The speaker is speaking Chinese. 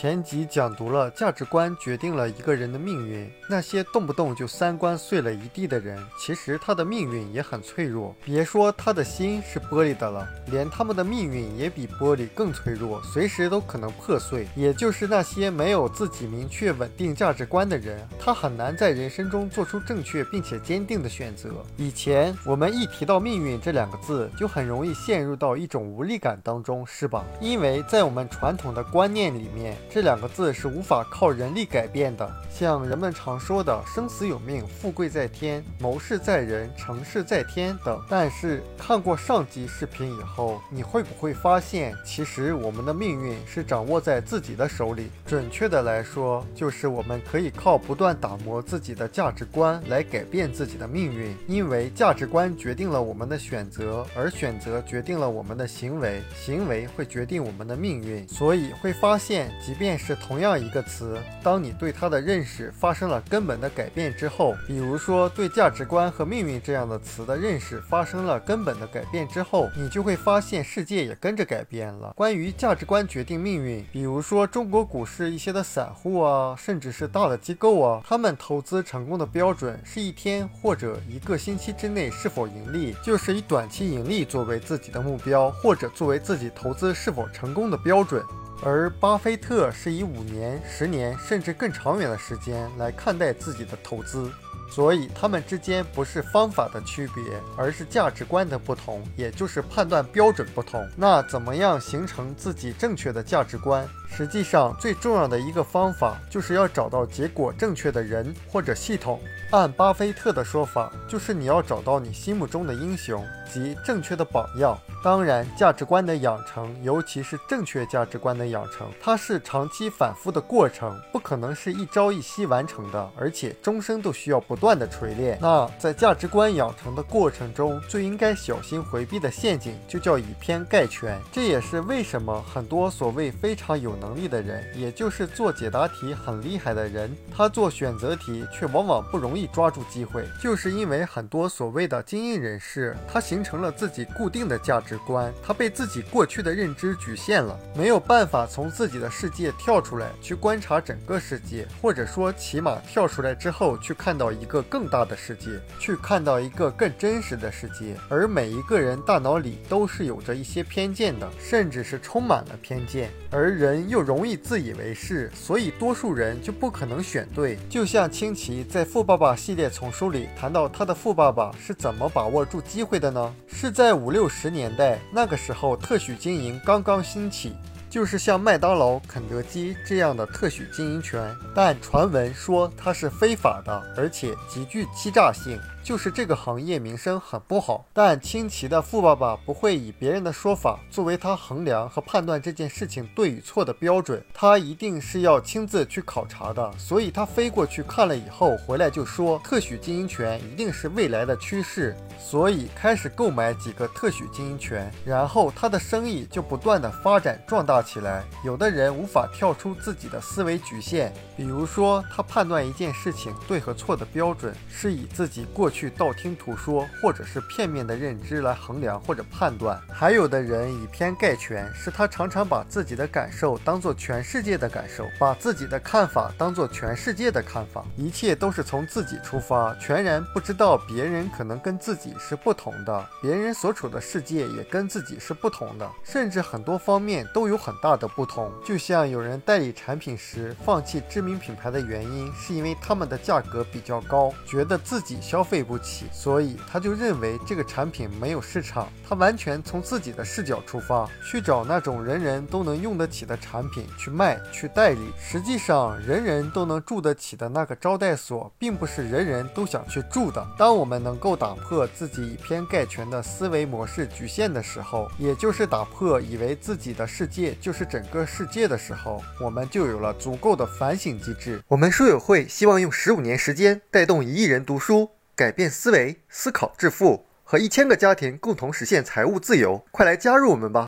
前集讲读了价值观决定了一个人的命运，那些动不动就三观碎了一地的人，其实他的命运也很脆弱。别说他的心是玻璃的了，连他们的命运也比玻璃更脆弱，随时都可能破碎。也就是那些没有自己明确稳定价值观的人，他很难在人生中做出正确并且坚定的选择。以前我们一提到命运这两个字，就很容易陷入到一种无力感当中，是吧？因为在我们传统的观念里面。这两个字是无法靠人力改变的，像人们常说的“生死有命，富贵在天，谋事在人，成事在天”等。但是看过上集视频以后，你会不会发现，其实我们的命运是掌握在自己的手里？准确的来说，就是我们可以靠不断打磨自己的价值观来改变自己的命运。因为价值观决定了我们的选择，而选择决定了我们的行为，行为会决定我们的命运。所以会发现。即便是同样一个词，当你对它的认识发生了根本的改变之后，比如说对价值观和命运这样的词的认识发生了根本的改变之后，你就会发现世界也跟着改变了。关于价值观决定命运，比如说中国股市一些的散户啊，甚至是大的机构啊，他们投资成功的标准是一天或者一个星期之内是否盈利，就是以短期盈利作为自己的目标，或者作为自己投资是否成功的标准。而巴菲特是以五年、十年甚至更长远的时间来看待自己的投资，所以他们之间不是方法的区别，而是价值观的不同，也就是判断标准不同。那怎么样形成自己正确的价值观？实际上，最重要的一个方法就是要找到结果正确的人或者系统。按巴菲特的说法，就是你要找到你心目中的英雄及正确的榜样。当然，价值观的养成，尤其是正确价值观的养成，它是长期反复的过程，不可能是一朝一夕完成的，而且终生都需要不断的锤炼。那在价值观养成的过程中，最应该小心回避的陷阱，就叫以偏概全。这也是为什么很多所谓非常有能力的人，也就是做解答题很厉害的人，他做选择题却往往不容易抓住机会，就是因为很多所谓的精英人士，他形成了自己固定的价值观，他被自己过去的认知局限了，没有办法从自己的世界跳出来去观察整个世界，或者说起码跳出来之后去看到一个更大的世界，去看到一个更真实的世界。而每一个人大脑里都是有着一些偏见的，甚至是充满了偏见，而人。又容易自以为是，所以多数人就不可能选对。就像清奇在《富爸爸》系列丛书里谈到，他的富爸爸是怎么把握住机会的呢？是在五六十年代，那个时候特许经营刚刚兴起，就是像麦当劳、肯德基这样的特许经营权，但传闻说它是非法的，而且极具欺诈性。就是这个行业名声很不好，但清奇的富爸爸不会以别人的说法作为他衡量和判断这件事情对与错的标准，他一定是要亲自去考察的。所以他飞过去看了以后，回来就说特许经营权一定是未来的趋势，所以开始购买几个特许经营权，然后他的生意就不断的发展壮大起来。有的人无法跳出自己的思维局限，比如说他判断一件事情对和错的标准是以自己过去。道听途说，或者是片面的认知来衡量或者判断。还有的人以偏概全，是他常常把自己的感受当做全世界的感受，把自己的看法当做全世界的看法，一切都是从自己出发，全然不知道别人可能跟自己是不同的，别人所处的世界也跟自己是不同的，甚至很多方面都有很大的不同。就像有人代理产品时放弃知名品牌的原因，是因为他们的价格比较高，觉得自己消费。不起，所以他就认为这个产品没有市场。他完全从自己的视角出发，去找那种人人都能用得起的产品去卖、去代理。实际上，人人都能住得起的那个招待所，并不是人人都想去住的。当我们能够打破自己以偏概全的思维模式局限的时候，也就是打破以为自己的世界就是整个世界的时候，我们就有了足够的反省机制。我们书友会希望用十五年时间带动一亿人读书。改变思维，思考致富，和一千个家庭共同实现财务自由，快来加入我们吧！